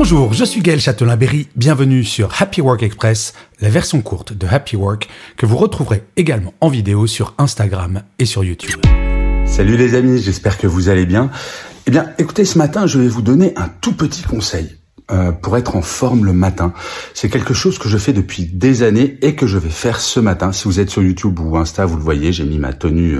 Bonjour, je suis Gaël Châtelain-Berry, bienvenue sur Happy Work Express, la version courte de Happy Work que vous retrouverez également en vidéo sur Instagram et sur YouTube. Salut les amis, j'espère que vous allez bien. Eh bien, écoutez, ce matin, je vais vous donner un tout petit conseil euh, pour être en forme le matin. C'est quelque chose que je fais depuis des années et que je vais faire ce matin. Si vous êtes sur YouTube ou Insta, vous le voyez, j'ai mis ma tenue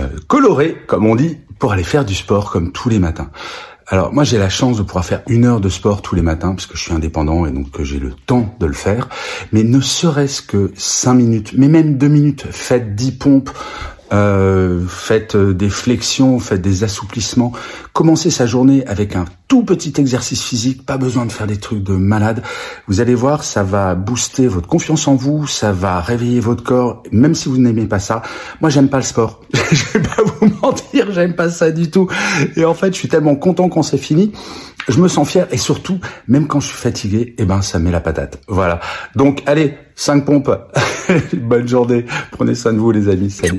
euh, colorée, comme on dit, pour aller faire du sport comme tous les matins. Alors moi j'ai la chance de pouvoir faire une heure de sport tous les matins parce que je suis indépendant et donc que j'ai le temps de le faire. Mais ne serait-ce que cinq minutes, mais même deux minutes, faites dix pompes, euh, faites euh, des flexions, faites des assouplissements. Commencez sa journée avec un tout petit exercice physique, pas besoin de faire des trucs de malade. Vous allez voir, ça va booster votre confiance en vous, ça va réveiller votre corps, même si vous n'aimez pas ça. Moi, j'aime pas le sport. je vais pas vous mentir, j'aime pas ça du tout. Et en fait, je suis tellement content quand c'est fini. Je me sens fier et surtout, même quand je suis fatigué, eh ben, ça met la patate. Voilà. Donc, allez, 5 pompes. Bonne journée. Prenez soin de vous, les amis. Salut.